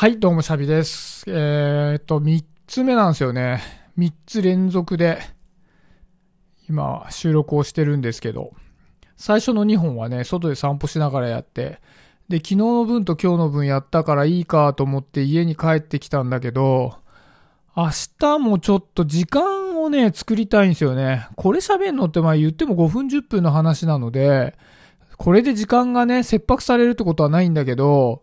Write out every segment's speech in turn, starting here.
はい、どうも、シャビです。えーっと、3つ目なんですよね。3つ連続で、今、収録をしてるんですけど、最初の2本はね、外で散歩しながらやって、で、昨日の分と今日の分やったからいいかと思って家に帰ってきたんだけど、明日もちょっと時間をね、作りたいんですよね。これ喋んのってまあ言っても5分10分の話なので、これで時間がね、切迫されるってことはないんだけど、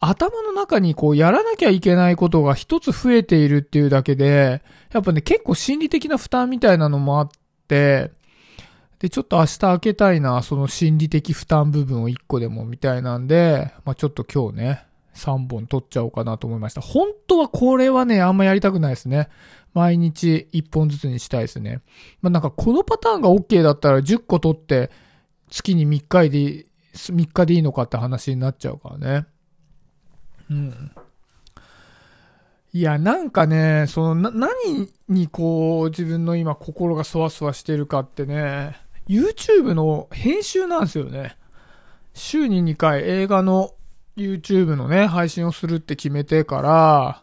頭の中にこうやらなきゃいけないことが一つ増えているっていうだけで、やっぱね、結構心理的な負担みたいなのもあって、で、ちょっと明日開けたいな、その心理的負担部分を一個でもみたいなんで、まあちょっと今日ね、3本取っちゃおうかなと思いました。本当はこれはね、あんまやりたくないですね。毎日1本ずつにしたいですね。まあなんかこのパターンが OK だったら10個取って、月に3日で、3日でいいのかって話になっちゃうからね。うん。いや、なんかね、その、な、何にこう、自分の今心がそわそわしてるかってね、YouTube の編集なんですよね。週に2回映画の YouTube のね、配信をするって決めてから、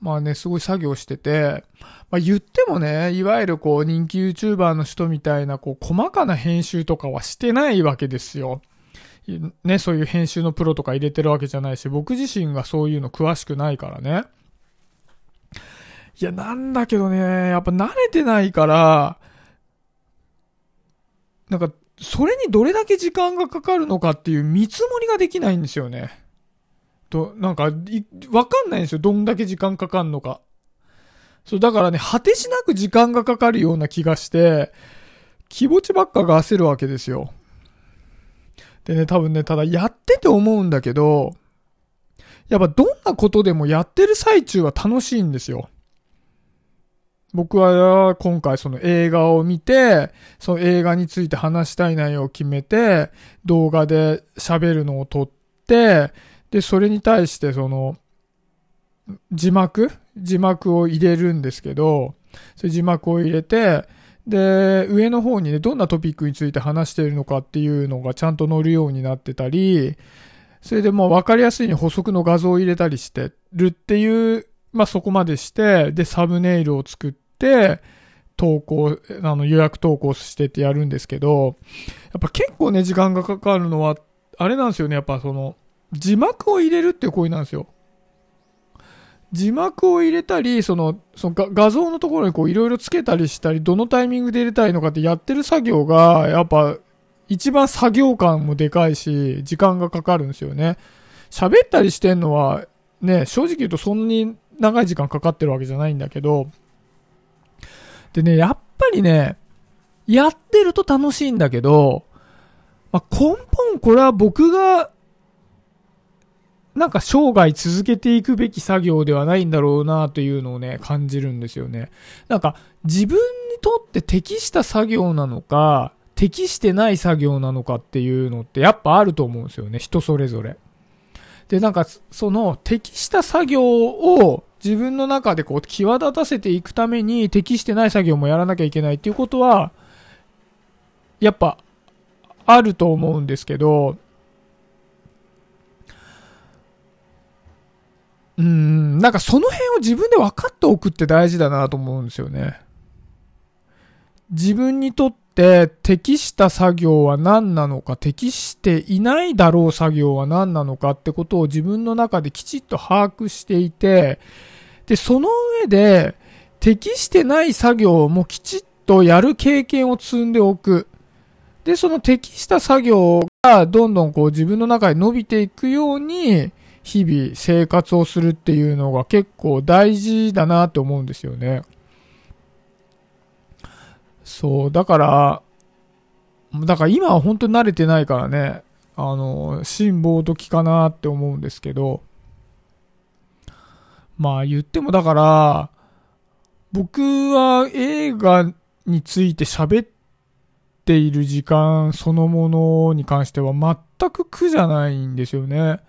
まあね、すごい作業してて、まあ言ってもね、いわゆるこう人気 YouTuber の人みたいなこう細かな編集とかはしてないわけですよ。ね、そういう編集のプロとか入れてるわけじゃないし、僕自身がそういうの詳しくないからね。いや、なんだけどね、やっぱ慣れてないから、なんか、それにどれだけ時間がかかるのかっていう見積もりができないんですよね。と、なんか、わかんないんですよ。どんだけ時間かかんのか。そう、だからね、果てしなく時間がかかるような気がして、気持ちばっかが焦るわけですよ。でね、多分ね、ただやってて思うんだけど、やっぱどんなことでもやってる最中は楽しいんですよ。僕は今回その映画を見て、その映画について話したい内容を決めて、動画で喋るのを撮って、で、それに対してその、字幕？字幕を入れるんですけど、それ字幕を入れて、で、上の方にね、どんなトピックについて話しているのかっていうのがちゃんと載るようになってたり、それでもう分かりやすいに補足の画像を入れたりしてるっていう、まあそこまでして、で、サムネイルを作って、投稿、あの予約投稿してってやるんですけど、やっぱ結構ね、時間がかかるのは、あれなんですよね、やっぱその、字幕を入れるっていう行為なんですよ。字幕を入れたり、その、その画像のところにこういろいろつけたりしたり、どのタイミングで入れたいのかってやってる作業が、やっぱ、一番作業感もでかいし、時間がかかるんですよね。喋ったりしてんのは、ね、正直言うとそんなに長い時間かかってるわけじゃないんだけど、でね、やっぱりね、やってると楽しいんだけど、まあ、根本これは僕がなんか生涯続けていくべき作業ではないんだろうなというのをね、感じるんですよね。なんか自分にとって適した作業なのか、適してない作業なのかっていうのってやっぱあると思うんですよね。人それぞれ。で、なんかその適した作業を自分の中でこう際立たせていくために適してない作業もやらなきゃいけないっていうことは、やっぱあると思うんですけど、うん、なんかその辺を自分で分かっておくって大事だなと思うんですよね。自分にとって適した作業は何なのか、適していないだろう作業は何なのかってことを自分の中できちっと把握していて、で、その上で適してない作業もきちっとやる経験を積んでおく。で、その適した作業がどんどんこう自分の中で伸びていくように、日々生活をするっていうのが結構大事だなって思うんですよね。そう、だから、だから今は本当に慣れてないからね、あの、辛抱時かなって思うんですけど、まあ言ってもだから、僕は映画について喋っている時間そのものに関しては全く苦じゃないんですよね。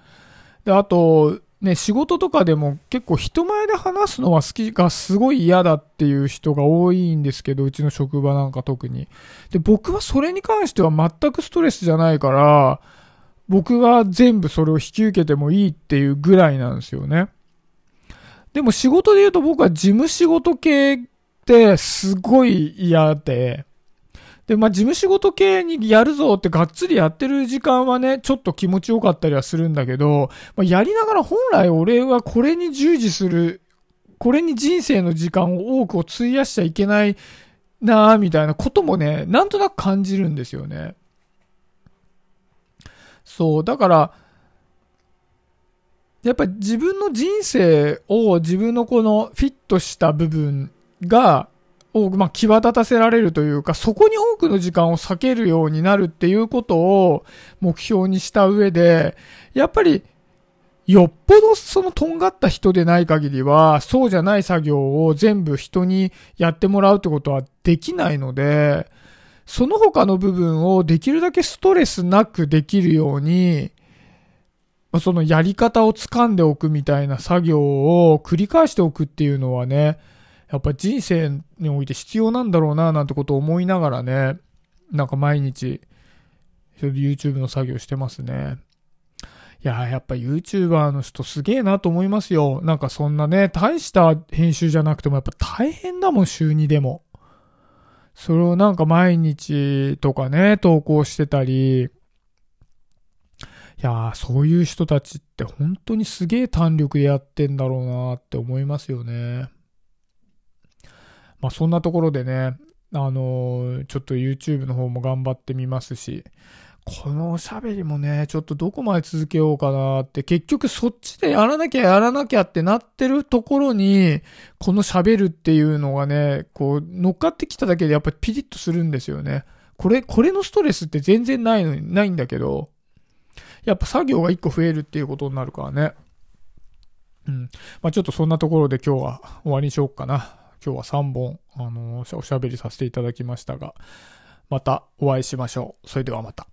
で、あと、ね、仕事とかでも結構人前で話すのは好きがすごい嫌だっていう人が多いんですけど、うちの職場なんか特に。で、僕はそれに関しては全くストレスじゃないから、僕が全部それを引き受けてもいいっていうぐらいなんですよね。でも仕事で言うと僕は事務仕事系ってすごい嫌で、で、まあ、事務仕事系にやるぞってがっつりやってる時間はね、ちょっと気持ちよかったりはするんだけど、まあ、やりながら本来俺はこれに従事する、これに人生の時間を多くを費やしちゃいけないなぁ、みたいなこともね、なんとなく感じるんですよね。そう、だから、やっぱり自分の人生を自分のこのフィットした部分が、を、まあ、際立たせられるというか、そこに多くの時間を避けるようになるっていうことを目標にした上で、やっぱり、よっぽどそのとんがった人でない限りは、そうじゃない作業を全部人にやってもらうってことはできないので、その他の部分をできるだけストレスなくできるように、そのやり方を掴んでおくみたいな作業を繰り返しておくっていうのはね、やっぱ人生において必要なんだろうななんてことを思いながらね、なんか毎日、YouTube の作業してますね。いややっぱ YouTuber の人すげえなと思いますよ。なんかそんなね、大した編集じゃなくてもやっぱ大変だもん、週2でも。それをなんか毎日とかね、投稿してたり、いやー、そういう人たちって本当にすげえ弾力でやってんだろうなって思いますよね。まあそんなところでね、あのー、ちょっと YouTube の方も頑張ってみますし、このおしゃべりもね、ちょっとどこまで続けようかなって、結局そっちでやらなきゃやらなきゃってなってるところに、この喋るっていうのがね、こう乗っかってきただけでやっぱりピリッとするんですよね。これ、これのストレスって全然ないのに、ないんだけど、やっぱ作業が一個増えるっていうことになるからね。うん。まあちょっとそんなところで今日は終わりにしようかな。今日は3本、あのー、おしゃべりさせていただきましたが、またお会いしましょう。それではまた。